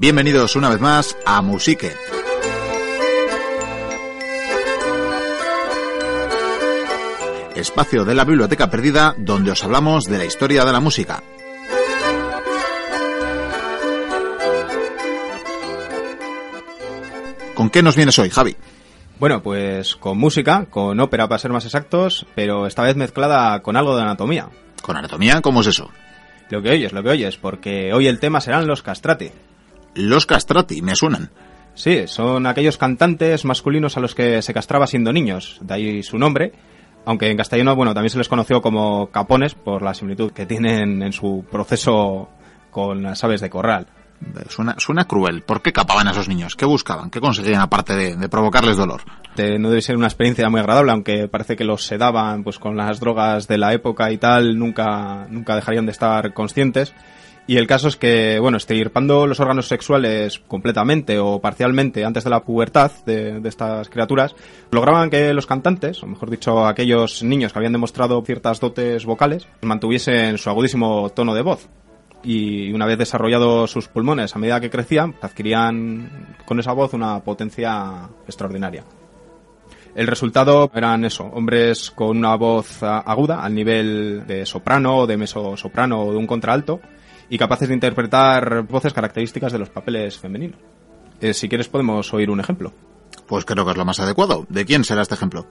Bienvenidos una vez más a Musique. Espacio de la Biblioteca Perdida donde os hablamos de la historia de la música. ¿Con qué nos vienes hoy, Javi? Bueno, pues con música, con ópera para ser más exactos, pero esta vez mezclada con algo de anatomía. ¿Con anatomía? ¿Cómo es eso? Lo que oyes, lo que oyes, porque hoy el tema serán los castrati. Los castrati, me suenan. Sí, son aquellos cantantes masculinos a los que se castraba siendo niños, de ahí su nombre, aunque en castellano, bueno, también se les conoció como capones por la similitud que tienen en su proceso con las aves de corral. Suena, suena cruel. ¿Por qué capaban a esos niños? ¿Qué buscaban? ¿Qué conseguían aparte de, de provocarles dolor? No debe ser una experiencia muy agradable, aunque parece que los sedaban pues con las drogas de la época y tal, nunca, nunca dejarían de estar conscientes. Y el caso es que, bueno, extirpando los órganos sexuales completamente o parcialmente antes de la pubertad de, de estas criaturas, lograban que los cantantes, o mejor dicho, aquellos niños que habían demostrado ciertas dotes vocales, mantuviesen su agudísimo tono de voz. Y una vez desarrollados sus pulmones a medida que crecían, adquirían con esa voz una potencia extraordinaria. El resultado eran eso, hombres con una voz aguda al nivel de soprano, de mesosoprano o de un contralto y capaces de interpretar voces características de los papeles femeninos. Eh, si quieres podemos oír un ejemplo, Pues creo que es lo más adecuado. ¿De quién será este ejemplo?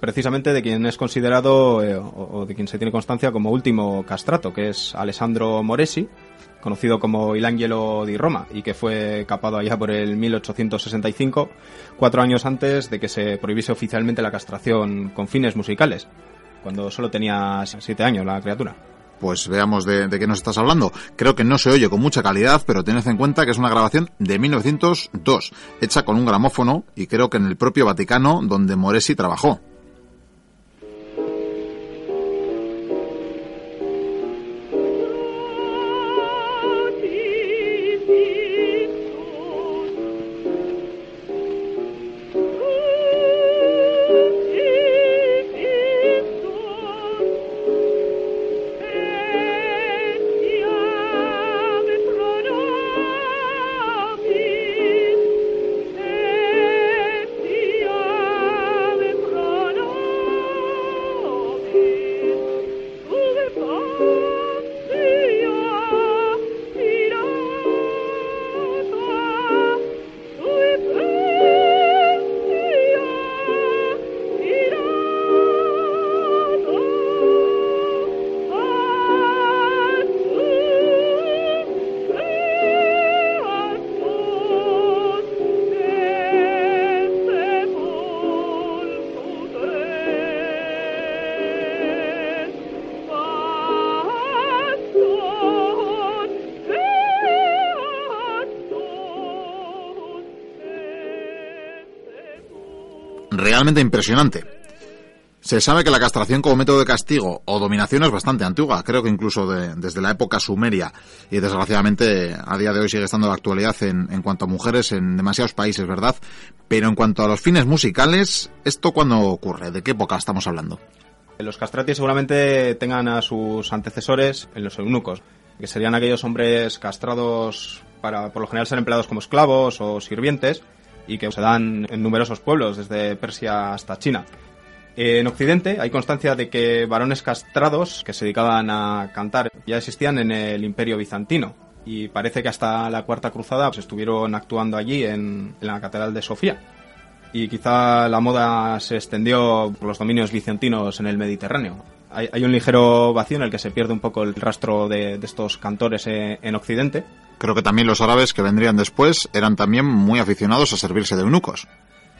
precisamente de quien es considerado eh, o, o de quien se tiene constancia como último castrato, que es Alessandro Moresi, conocido como Il Angelo di Roma y que fue capado allá por el 1865, cuatro años antes de que se prohibiese oficialmente la castración con fines musicales, cuando solo tenía siete años la criatura. Pues veamos de, qué nos estás hablando. Creo que no se oye con mucha calidad, pero tened en cuenta que es una grabación de 1902, hecha con un gramófono y creo que en el propio Vaticano donde Moresi trabajó. Realmente impresionante. Se sabe que la castración como método de castigo o dominación es bastante antigua, creo que incluso de- desde la época sumeria y desgraciadamente a día de hoy sigue estando de actualidad en, en cuanto a mujeres en demasiados países, ¿verdad? Pero en cuanto a los fines musicales, ¿esto cuándo ocurre? ¿De qué época estamos hablando? Los castrati seguramente tengan a sus antecesores en los eunucos, que serían aquellos hombres castrados para por lo general ser empleados como esclavos o sirvientes y que se dan en numerosos pueblos, desde Persia hasta China. En Occidente hay constancia de que varones castrados que se dedicaban a cantar ya existían en el Imperio Bizantino y parece que hasta la Cuarta Cruzada pues, estuvieron actuando allí en, en la Catedral de Sofía y quizá la moda se extendió por los dominios bizantinos en el Mediterráneo. Hay, hay un ligero vacío en el que se pierde un poco el rastro de, de estos cantores eh, en Occidente. Creo que también los árabes que vendrían después eran también muy aficionados a servirse de eunucos.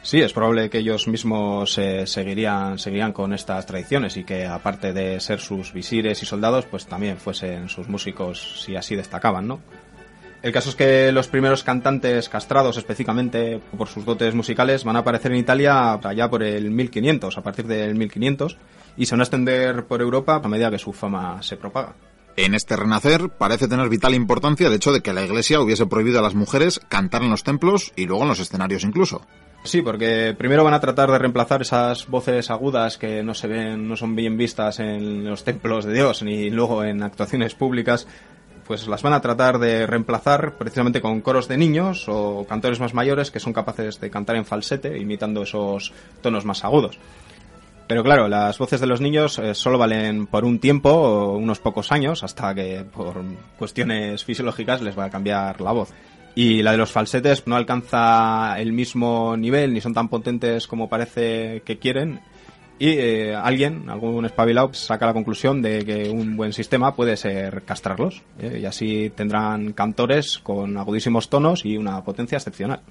Sí, es probable que ellos mismos eh, seguirían, seguirían con estas tradiciones y que aparte de ser sus visires y soldados, pues también fuesen sus músicos si así destacaban, ¿no? El caso es que los primeros cantantes castrados específicamente por sus dotes musicales van a aparecer en Italia allá por el 1500, a partir del 1500, y se van a extender por Europa a medida que su fama se propaga. En este renacer parece tener vital importancia el hecho de que la Iglesia hubiese prohibido a las mujeres cantar en los templos y luego en los escenarios incluso. Sí, porque primero van a tratar de reemplazar esas voces agudas que no se ven, no son bien vistas en los templos de Dios ni luego en actuaciones públicas pues las van a tratar de reemplazar precisamente con coros de niños o cantores más mayores que son capaces de cantar en falsete, imitando esos tonos más agudos. Pero claro, las voces de los niños eh, solo valen por un tiempo unos pocos años, hasta que por cuestiones fisiológicas les va a cambiar la voz. Y la de los falsetes no alcanza el mismo nivel ni son tan potentes como parece que quieren. Y eh, alguien, algún espabilado, saca la conclusión de que un buen sistema puede ser castrarlos. ¿eh? Y así tendrán cantores con agudísimos tonos y una potencia excepcional.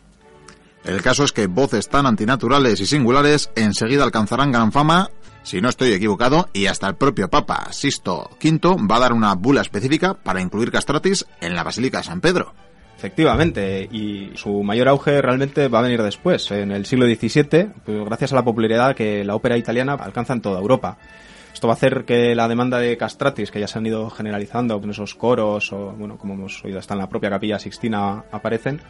El caso es que voces tan antinaturales y singulares enseguida alcanzarán gran fama, si no estoy equivocado, y hasta el propio Papa Sisto V va a dar una bula específica para incluir castratis en la Basílica de San Pedro. Efectivamente, y su mayor auge realmente va a venir después, en el siglo XVII, pues gracias a la popularidad que la ópera italiana alcanza en toda Europa. Esto va a hacer que la demanda de castratis, que ya se han ido generalizando en esos coros, o bueno, como hemos oído hasta en la propia capilla Sixtina aparecen,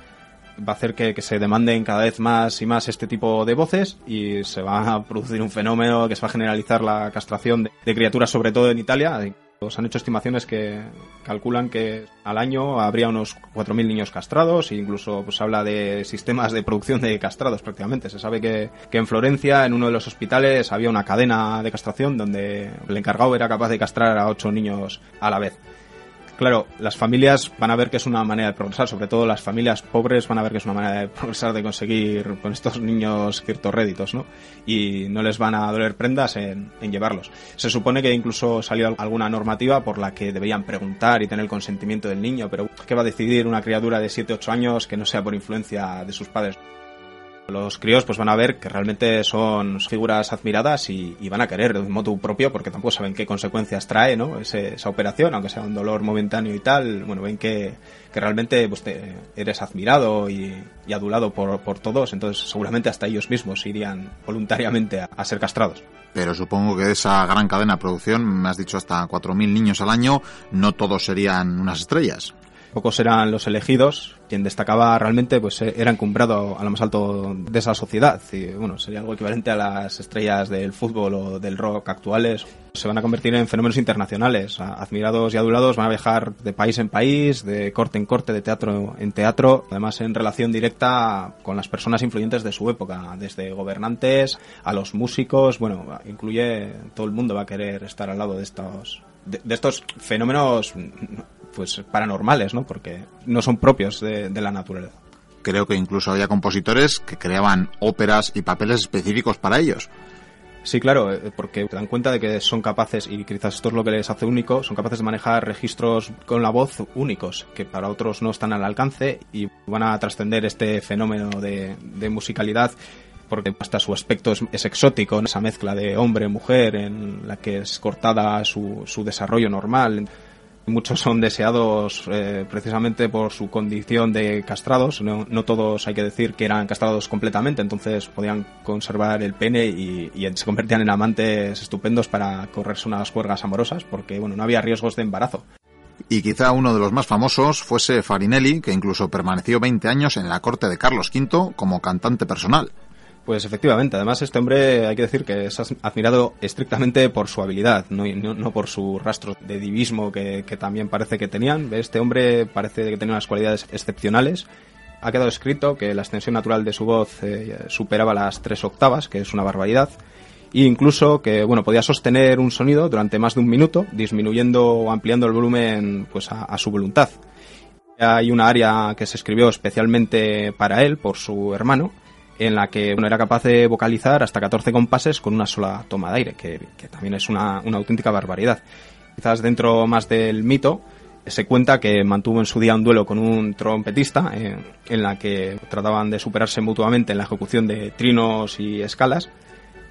va a hacer que, se demanden cada vez más y más este tipo de voces y se va a producir un fenómeno que se va a generalizar la castración de criaturas, sobre todo en Italia, se han hecho estimaciones que calculan que al año habría unos 4.000 niños castrados e incluso pues habla de sistemas de producción de castrados prácticamente. Se sabe que, que en Florencia, en uno de los hospitales, había una cadena de castración donde el encargado era capaz de castrar a 8 niños a la vez. Claro, las familias van a ver que es una manera de progresar, sobre todo las familias pobres van a ver que es una manera de progresar, de conseguir con estos niños ciertos réditos, ¿no? Y no les van a doler prendas en, llevarlos. Se supone que incluso salió alguna normativa por la que deberían preguntar y tener el consentimiento del niño, pero ¿qué va a decidir una criatura de 7-8 años que no sea por influencia de sus padres? Los críos pues van a ver que realmente son figuras admiradas y, van a querer de un modo propio porque tampoco saben qué consecuencias trae ¿no? esa operación, aunque sea un dolor momentáneo y tal. Bueno, ven que, realmente pues, eres admirado y, adulado por, todos, entonces seguramente hasta ellos mismos irían voluntariamente a, ser castrados. Pero supongo que esa gran cadena de producción, me has dicho hasta 4.000 niños al año, no todos serían unas estrellas pocos eran los elegidos, quien destacaba realmente pues eh, era encumbrado a lo más alto de esa sociedad. Y bueno, sería algo equivalente a las estrellas del fútbol o del rock actuales. Se van a convertir en fenómenos internacionales, admirados y adulados van a viajar de país en país, de corte en corte, de teatro en teatro, además en relación directa con las personas influyentes de su época, desde gobernantes a los músicos, bueno, incluye todo el mundo va a querer estar al lado de estos de estos fenómenos pues paranormales, ¿no? Porque no son propios de, la naturaleza. Creo que incluso había compositores que creaban óperas y papeles específicos para ellos. Sí, claro, eh, porque te dan cuenta de que son capaces, y quizás esto es lo que les hace único, son capaces de manejar registros con la voz únicos, que para otros no están al alcance y van a trascender este fenómeno de, musicalidad porque hasta su aspecto es, exótico, esa mezcla de hombre-mujer en la que es cortada su, su desarrollo normal. Muchos son deseados eh, precisamente por su condición de castrados. No, todos hay que decir que eran castrados completamente, entonces podían conservar el pene y, se convertían en amantes estupendos para correrse unas cuergas amorosas, porque bueno, no había riesgos de embarazo. Y quizá uno de los más famosos fuese Farinelli, que incluso permaneció 20 años en la corte de Carlos V como cantante personal. Pues efectivamente, además este hombre hay que decir que es admirado estrictamente por su habilidad, no, no, por su rastro de divismo que, también parece que tenían. Este hombre parece que tenía unas cualidades excepcionales. Ha quedado escrito que la extensión natural de su voz eh, superaba las tres octavas, que es una barbaridad, e incluso que bueno podía sostener un sonido durante más de un minuto, disminuyendo o ampliando el volumen pues a su voluntad. Hay una área que se escribió especialmente para él por su hermano en la que uno era capaz de vocalizar hasta 14 compases con una sola toma de aire, que, también es una, auténtica barbaridad. Quizás dentro más del mito se cuenta que mantuvo en su día un duelo con un trompetista eh, en la que trataban de superarse mutuamente en la ejecución de trinos y escalas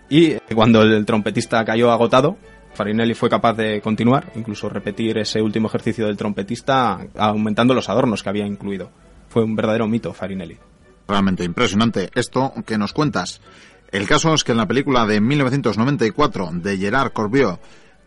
y cuando el trompetista cayó agotado Farinelli fue capaz de continuar, incluso repetir ese último ejercicio del trompetista aumentando los adornos que había incluido. Fue un verdadero mito Farinelli. Realmente impresionante esto que nos cuentas. El caso es que en la película de 1994 de Gerard Corbiot,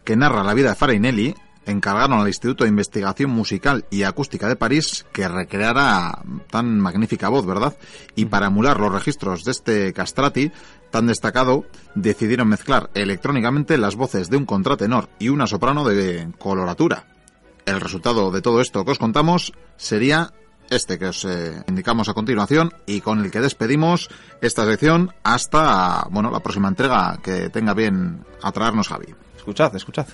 que narra la vida de Farinelli, encargaron al Instituto de Investigación Musical y Acústica de París que recreara tan magnífica voz, ¿verdad? Y para emular los registros de este castrati tan destacado, decidieron mezclar electrónicamente las voces de un contratenor y una soprano de coloratura. el resultado de todo esto que os contamos sería este que os eh, indicamos a continuación y con el que despedimos esta sección hasta bueno la próxima entrega que tenga bien atraernos Javi. Escuchad, escuchad.